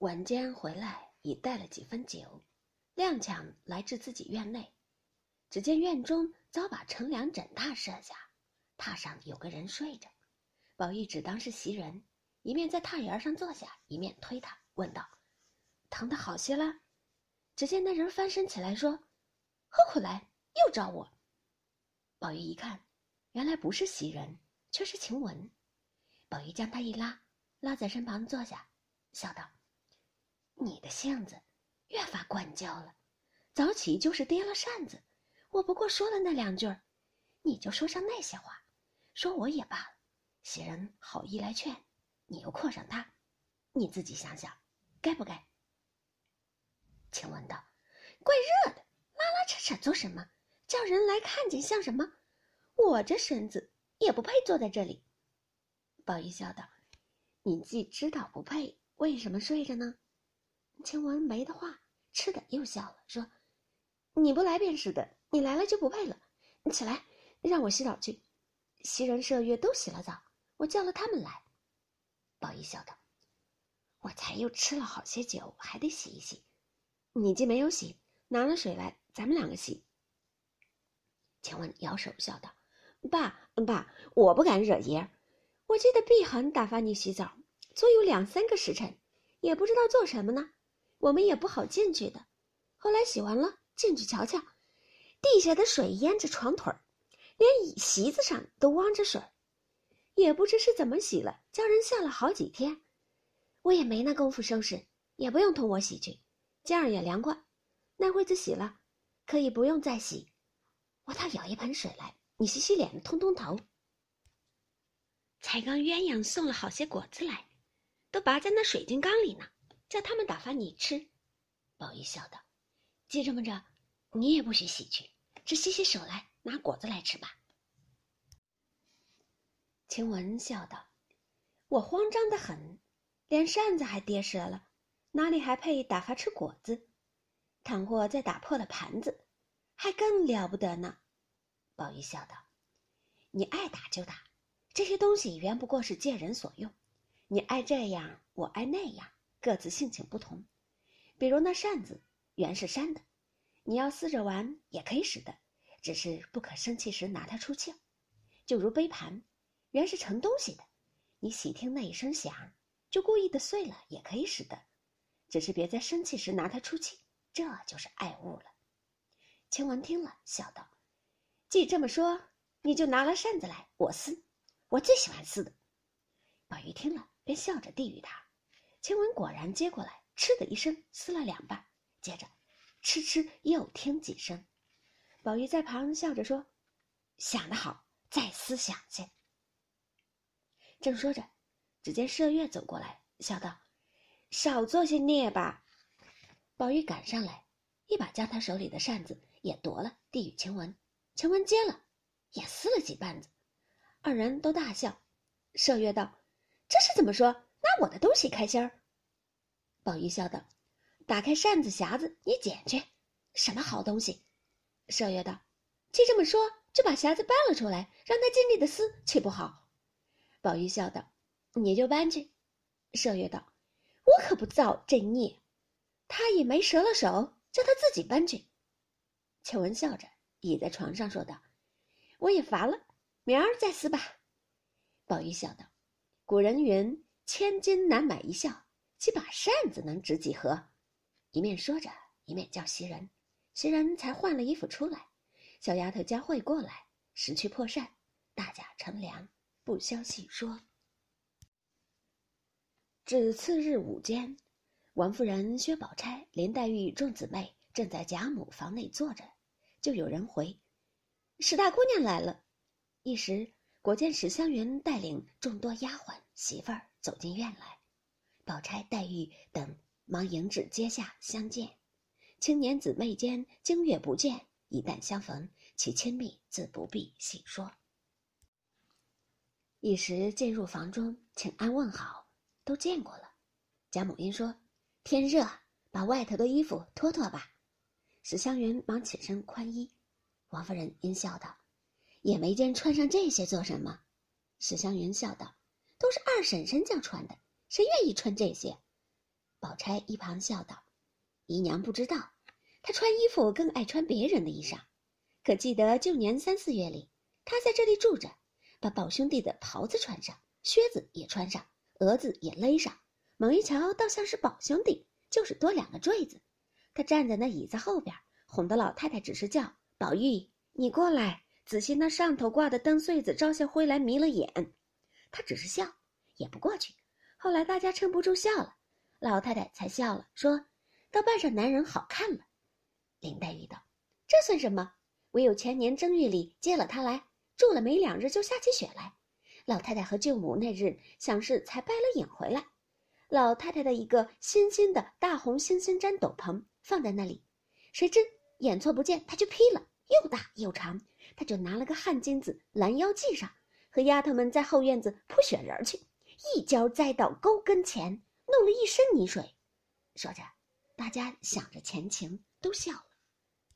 晚间回来，已带了几分酒，踉跄来至自己院内，只见院中早把乘凉枕榻设下，榻上有个人睡着。宝玉只当是袭人，一面在榻沿上坐下，一面推他，问道：“疼的好些了？”只见那人翻身起来说：“何苦来，又找我。”宝玉一看，原来不是袭人，却是晴雯。宝玉将她一拉，拉在身旁坐下，笑道。你的性子越发惯娇了，早起就是跌了扇子。我不过说了那两句，你就说上那些话，说我也罢了。袭人好意来劝，你又扩上他，你自己想想，该不该？晴雯道：“怪热的，拉拉扯扯做什么？叫人来看见像什么？我这身子也不配坐在这里。”宝玉笑道：“你既知道不配，为什么睡着呢？”晴雯没的话，吃的又笑了，说：“你不来便是的，你来了就不配了。你起来，让我洗澡去。袭人、麝月都洗了澡，我叫了他们来。”宝玉笑道：“我才又吃了好些酒，还得洗一洗。你既没有洗，拿了水来，咱们两个洗。”晴雯摇手笑道：“爸爸，我不敢惹爷。我记得碧痕打发你洗澡，足有两三个时辰，也不知道做什么呢。”我们也不好进去的，后来洗完了进去瞧瞧，地下的水淹着床腿儿，连椅席子上都汪着水也不知是怎么洗了，叫人下了好几天，我也没那功夫收拾，也不用同我洗去，今儿也凉快，那会子洗了，可以不用再洗。我倒舀一盆水来，你洗洗脸，通通头。才刚鸳鸯送了好些果子来，都拔在那水晶缸里呢。叫他们打发你吃，宝玉笑道：“既这么着，你也不许洗去，只洗洗手来，拿果子来吃吧。”晴雯笑道：“我慌张的很，连扇子还跌折了，哪里还配打发吃果子？倘或再打破了盘子，还更了不得呢。”宝玉笑道：“你爱打就打，这些东西原不过是借人所用，你爱这样，我爱那样。”各自性情不同，比如那扇子原是扇的，你要撕着玩也可以使的，只是不可生气时拿它出气。就如杯盘，原是盛东西的，你喜听那一声响，就故意的碎了也可以使的，只是别在生气时拿它出气，这就是爱物了。晴雯听了，笑道：“既这么说，你就拿了扇子来，我撕，我最喜欢撕的。”宝玉听了，便笑着递与他。晴雯果然接过来，嗤的一声撕了两半，接着，嗤嗤又听几声。宝玉在旁笑着说：“想得好，再撕想些。”正说着，只见麝月走过来，笑道：“少做些孽吧。”宝玉赶上来，一把将他手里的扇子也夺了，递与晴雯。晴雯接了，也撕了几瓣子。二人都大笑。麝月道：“这是怎么说？”拿我的东西开心儿，宝玉笑道：“打开扇子匣子，你捡去，什么好东西？”麝月道：“既这么说，就把匣子搬了出来，让他尽力的撕，岂不好？”宝玉笑道：“你就搬去。”麝月道：“我可不造这孽，他也没折了手，叫他自己搬去。”秋文笑着倚在床上说道：“我也乏了，明儿再撕吧。”宝玉笑道：“古人云。”千金难买一笑，几把扇子能值几何？一面说着，一面叫袭人。袭人才换了衣服出来，小丫头佳慧过来拾去破扇，大家乘凉，不消细说。至次日午间，王夫人、薛宝钗、林黛玉众姊妹正在贾母房内坐着，就有人回：“史大姑娘来了。”一时果见史湘云带领众多丫鬟媳妇儿。走进院来，宝钗、黛玉等忙迎至阶下相见。青年姊妹间经月不见，一旦相逢，其亲密自不必细说。一时进入房中，请安问好，都见过了。贾母因说：“天热，把外头的衣服脱脱吧。”史湘云忙起身宽衣。王夫人因笑道：“也没见穿上这些做什么？”史湘云笑道。都是二婶婶叫穿的，谁愿意穿这些？宝钗一旁笑道：“姨娘不知道，她穿衣服更爱穿别人的衣裳。可记得旧年三四月里，她在这里住着，把宝兄弟的袍子穿上，靴子也穿上，蛾子也勒上。猛一瞧，倒像是宝兄弟，就是多两个坠子。他站在那椅子后边，哄得老太太只是叫宝玉，你过来，仔细那上头挂的灯穗子照下灰来，迷了眼。他只是笑，也不过去。后来大家撑不住笑了。”老太太才笑了，说：“倒扮上男人好看了。”林黛玉道：“这算什么？唯有前年正月里接了他来，住了没两日就下起雪来。老太太和舅母那日想是才掰了影回来。老太太的一个新新的大红猩猩毡斗篷放在那里，谁知眼错不见，他就披了，又大又长。他就拿了个汗巾子拦腰系上，和丫头们在后院子铺雪人去，一跤栽到沟跟前。”弄了一身泥水，说着，大家想着前情，都笑了。